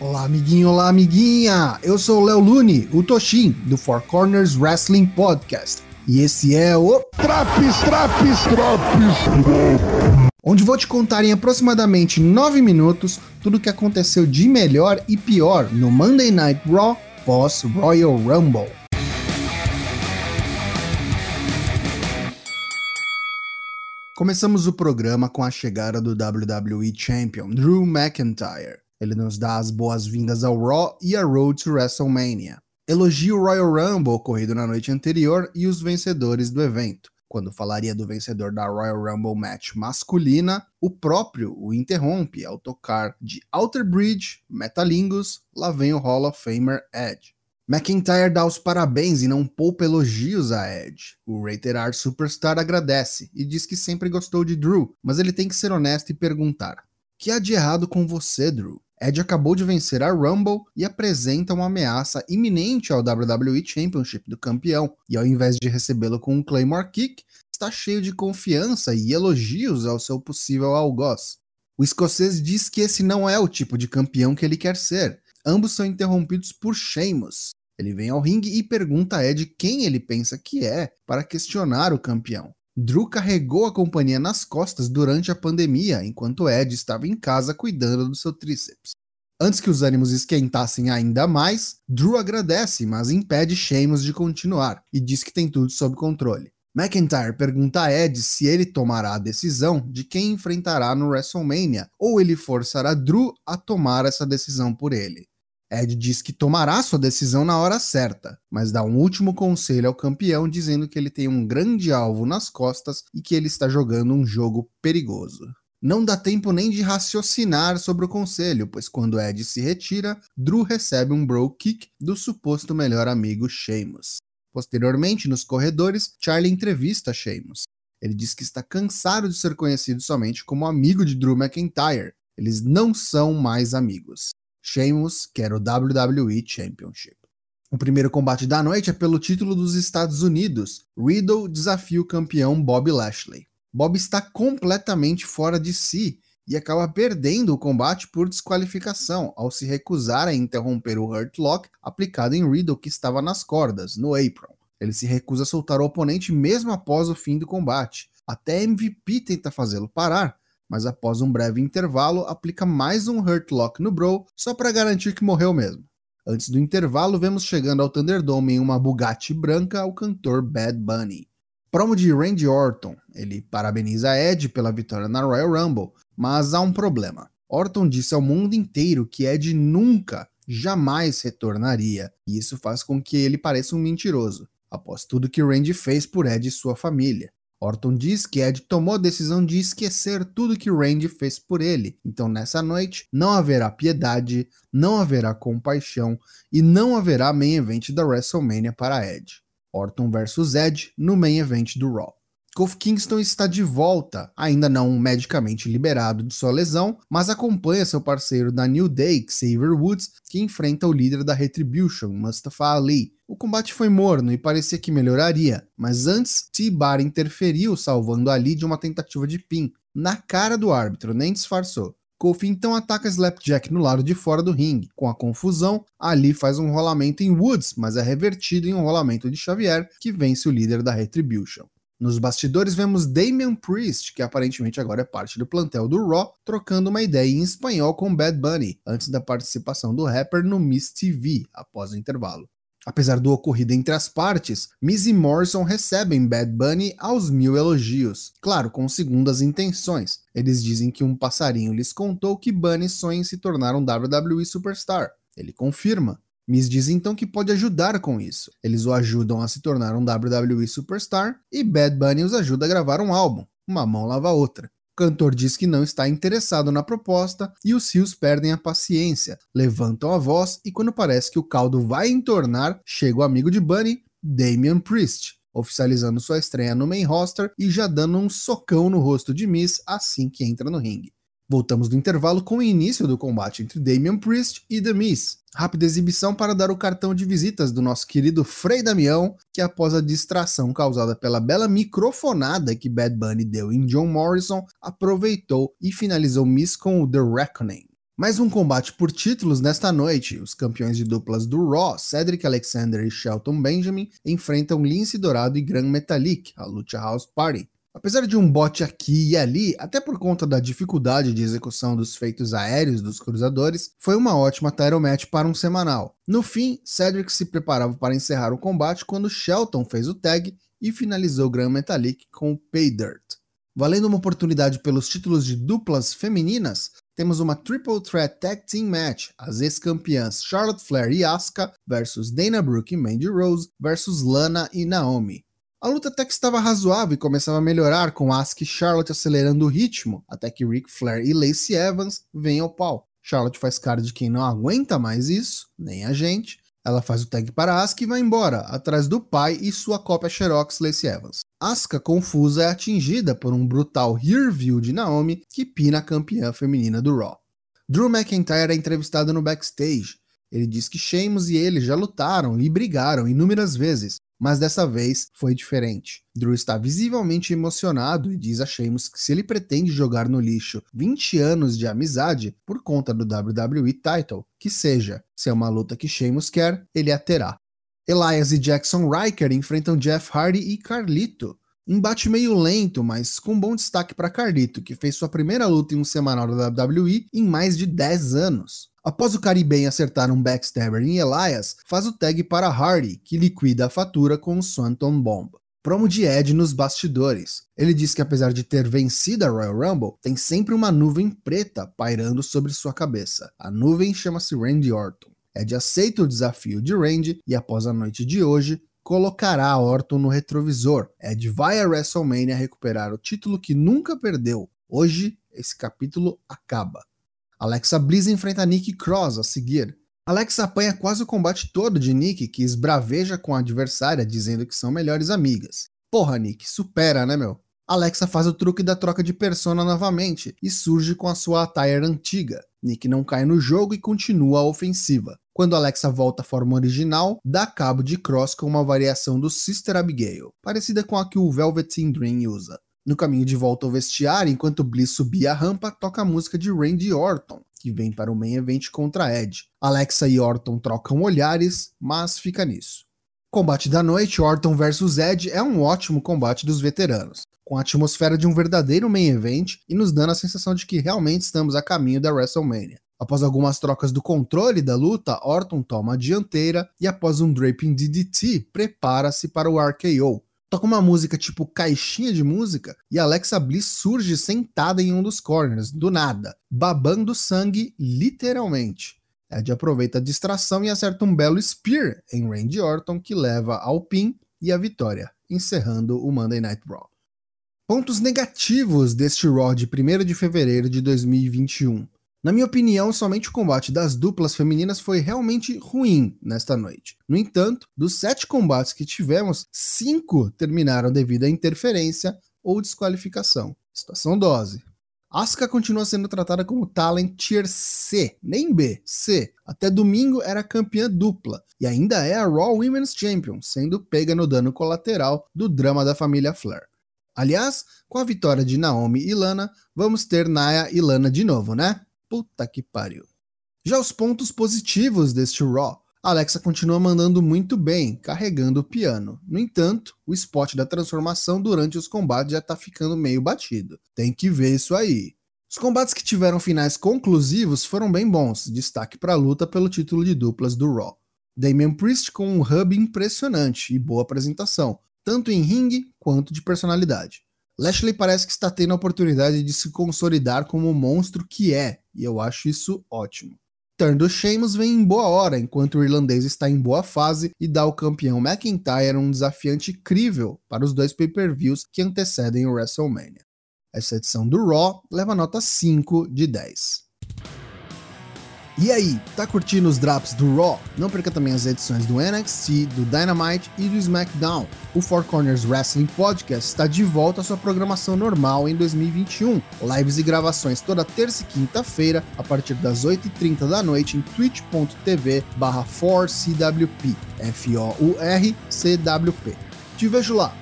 Olá, amiguinho, olá, amiguinha! Eu sou o Léo Lune, o Toshin, do Four Corners Wrestling Podcast. E esse é o Traps, Traps, Traps, onde vou te contar em aproximadamente 9 minutos tudo o que aconteceu de melhor e pior no Monday Night Raw pós Royal Rumble. Começamos o programa com a chegada do WWE Champion, Drew McIntyre. Ele nos dá as boas-vindas ao Raw e a Road to WrestleMania. Elogia o Royal Rumble ocorrido na noite anterior e os vencedores do evento. Quando falaria do vencedor da Royal Rumble Match masculina, o próprio o interrompe ao tocar de Outer Bridge, Metalingus, lá vem o Hall of Famer Edge. McIntyre dá os parabéns e não poupa elogios a Edge. O Rated R Superstar agradece e diz que sempre gostou de Drew, mas ele tem que ser honesto e perguntar: que há de errado com você, Drew? Edge acabou de vencer a Rumble e apresenta uma ameaça iminente ao WWE Championship do campeão, e ao invés de recebê-lo com um Claymore Kick, está cheio de confiança e elogios ao seu possível algoz. O escocês diz que esse não é o tipo de campeão que ele quer ser, ambos são interrompidos por Sheamus. Ele vem ao ringue e pergunta a Ed quem ele pensa que é para questionar o campeão. Drew carregou a companhia nas costas durante a pandemia, enquanto Ed estava em casa cuidando do seu tríceps. Antes que os ânimos esquentassem ainda mais, Drew agradece, mas impede Sheamus de continuar e diz que tem tudo sob controle. McIntyre pergunta a Ed se ele tomará a decisão de quem enfrentará no WrestleMania ou ele forçará Drew a tomar essa decisão por ele. Ed diz que tomará sua decisão na hora certa, mas dá um último conselho ao campeão dizendo que ele tem um grande alvo nas costas e que ele está jogando um jogo perigoso. Não dá tempo nem de raciocinar sobre o conselho, pois quando Ed se retira, Drew recebe um bro kick do suposto melhor amigo Sheamus. Posteriormente, nos corredores, Charlie entrevista Sheamus. Ele diz que está cansado de ser conhecido somente como amigo de Drew McIntyre. Eles não são mais amigos. Sheamus quer o WWE Championship. O primeiro combate da noite é pelo título dos Estados Unidos. Riddle desafia o campeão Bob Lashley. Bob está completamente fora de si e acaba perdendo o combate por desqualificação ao se recusar a interromper o Hurt Lock aplicado em Riddle que estava nas cordas, no apron. Ele se recusa a soltar o oponente mesmo após o fim do combate. Até MVP tenta fazê-lo parar, mas após um breve intervalo aplica mais um Hurt Lock no Bro só para garantir que morreu mesmo. Antes do intervalo, vemos chegando ao Thunderdome em uma Bugatti branca o cantor Bad Bunny. Promo de Randy Orton. Ele parabeniza Ed pela vitória na Royal Rumble, mas há um problema. Orton disse ao mundo inteiro que Ed nunca, jamais retornaria, e isso faz com que ele pareça um mentiroso, após tudo que Randy fez por Ed e sua família. Orton diz que Ed tomou a decisão de esquecer tudo que Randy fez por ele. Então, nessa noite, não haverá piedade, não haverá compaixão e não haverá main event da WrestleMania para Ed. Orton versus Ed no main event do Raw. Kofi Kingston está de volta, ainda não medicamente liberado de sua lesão, mas acompanha seu parceiro da New Day, Xavier Woods, que enfrenta o líder da Retribution, Mustafa Ali. O combate foi morno e parecia que melhoraria, mas antes, T-Bar interferiu, salvando Ali de uma tentativa de pin. Na cara do árbitro, nem disfarçou. Kofi então ataca Slapjack no lado de fora do ringue. Com a confusão, Ali faz um rolamento em Woods, mas é revertido em um rolamento de Xavier, que vence o líder da Retribution. Nos bastidores vemos Damian Priest, que aparentemente agora é parte do plantel do Raw, trocando uma ideia em espanhol com Bad Bunny, antes da participação do rapper no Miss TV, após o intervalo. Apesar do ocorrido entre as partes, Miz e Morrison recebem Bad Bunny aos mil elogios, claro, com segundas intenções. Eles dizem que um passarinho lhes contou que Bunny sonha em se tornar um WWE Superstar. Ele confirma. Miz diz então que pode ajudar com isso. Eles o ajudam a se tornar um WWE Superstar e Bad Bunny os ajuda a gravar um álbum. Uma mão lava a outra. O cantor diz que não está interessado na proposta e os rios perdem a paciência, levantam a voz e quando parece que o caldo vai entornar, chega o amigo de Bunny, Damian Priest, oficializando sua estreia no main roster e já dando um socão no rosto de Miz assim que entra no ringue. Voltamos do intervalo com o início do combate entre Damian Priest e The Miz. Rápida exibição para dar o cartão de visitas do nosso querido Frei Damião, que após a distração causada pela bela microfonada que Bad Bunny deu em John Morrison, aproveitou e finalizou Miz com o The Reckoning. Mais um combate por títulos nesta noite. Os campeões de duplas do Raw, Cedric Alexander e Shelton Benjamin, enfrentam Lince Dourado e Gran Metalik, a Lucha House Party. Apesar de um bote aqui e ali, até por conta da dificuldade de execução dos feitos aéreos dos cruzadores, foi uma ótima title match para um semanal. No fim, Cedric se preparava para encerrar o combate quando Shelton fez o tag e finalizou Gran Metalik com o Pay Dirt. Valendo uma oportunidade pelos títulos de duplas femininas, temos uma Triple Threat Tag Team Match, as ex-campeãs Charlotte Flair e Asuka versus Dana Brooke e Mandy Rose versus Lana e Naomi. A luta até que estava razoável e começava a melhorar, com Asuka e Charlotte acelerando o ritmo, até que Ric Flair e Lacey Evans vêm ao pau. Charlotte faz cara de quem não aguenta mais isso, nem a gente. Ela faz o tag para Asuka e vai embora, atrás do pai e sua cópia Xerox Lacey Evans. Asuka, confusa, é atingida por um brutal rear view de Naomi, que pina a campeã feminina do Raw. Drew McIntyre é entrevistado no backstage. Ele diz que Sheamus e ele já lutaram e brigaram inúmeras vezes, mas dessa vez foi diferente. Drew está visivelmente emocionado e diz a Sheamus que se ele pretende jogar no lixo 20 anos de amizade por conta do WWE Title, que seja. Se é uma luta que Sheamus quer, ele a terá. Elias e Jackson Riker enfrentam Jeff Hardy e Carlito. Embate meio lento, mas com bom destaque para Carlito, que fez sua primeira luta em um semanal da WWE em mais de 10 anos. Após o Cariben acertar um backstabber em Elias, faz o tag para Hardy, que liquida a fatura com o Swanton Bomb. Promo de Ed nos bastidores. Ele diz que apesar de ter vencido a Royal Rumble, tem sempre uma nuvem preta pairando sobre sua cabeça. A nuvem chama-se Randy Orton. Ed aceita o desafio de Randy e após a noite de hoje, colocará Orton no retrovisor. Ed vai a WrestleMania recuperar o título que nunca perdeu. Hoje, esse capítulo acaba. Alexa Bliss enfrenta Nick Cross a seguir. Alexa apanha quase o combate todo de Nick, que esbraveja com a adversária dizendo que são melhores amigas. Porra, Nick, supera, né, meu? Alexa faz o truque da troca de persona novamente e surge com a sua attire antiga. Nick não cai no jogo e continua a ofensiva. Quando Alexa volta à forma original, dá cabo de Cross com uma variação do Sister Abigail, parecida com a que o Velveteen Dream usa. No caminho de volta ao vestiário, enquanto Bliss subia a rampa, toca a música de Randy Orton, que vem para o main event contra Ed. Alexa e Orton trocam olhares, mas fica nisso. Combate da noite, Orton vs Ed é um ótimo combate dos veteranos, com a atmosfera de um verdadeiro main event e nos dando a sensação de que realmente estamos a caminho da WrestleMania. Após algumas trocas do controle da luta, Orton toma a dianteira e após um draping DDT, prepara-se para o RKO, toca uma música tipo caixinha de música e Alexa Bliss surge sentada em um dos corners, do nada, babando sangue literalmente. Ed aproveita a distração e acerta um belo spear em Randy Orton que leva ao pin e a vitória, encerrando o Monday Night Raw. Pontos negativos deste Raw de 1 de fevereiro de 2021. Na minha opinião, somente o combate das duplas femininas foi realmente ruim nesta noite. No entanto, dos sete combates que tivemos, cinco terminaram devido a interferência ou desqualificação. Situação dose. Asuka continua sendo tratada como talent tier C, nem B, C. Até domingo era campeã dupla e ainda é a Raw Women's Champion, sendo pega no dano colateral do drama da família Flair. Aliás, com a vitória de Naomi e Lana, vamos ter Naya e Lana de novo, né? Puta que pariu. Já os pontos positivos deste Raw. Alexa continua mandando muito bem, carregando o piano. No entanto, o spot da transformação durante os combates já tá ficando meio batido. Tem que ver isso aí. Os combates que tiveram finais conclusivos foram bem bons, destaque para a luta pelo título de duplas do Raw. Damian Priest com um hub impressionante e boa apresentação, tanto em ringue quanto de personalidade. Lashley parece que está tendo a oportunidade de se consolidar como o monstro que é, e eu acho isso ótimo. Turn do Sheamus vem em boa hora, enquanto o irlandês está em boa fase e dá ao campeão McIntyre um desafiante incrível para os dois pay-per-views que antecedem o WrestleMania. Essa edição do Raw leva nota 5 de 10. E aí, tá curtindo os drops do Raw? Não perca também as edições do NXT, do Dynamite e do SmackDown. O Four Corners Wrestling Podcast está de volta à sua programação normal em 2021. Lives e gravações toda terça e quinta-feira, a partir das 8h30 da noite em twitch.tv barra 4CWP. F-O-U-R-C-W-P. Te vejo lá!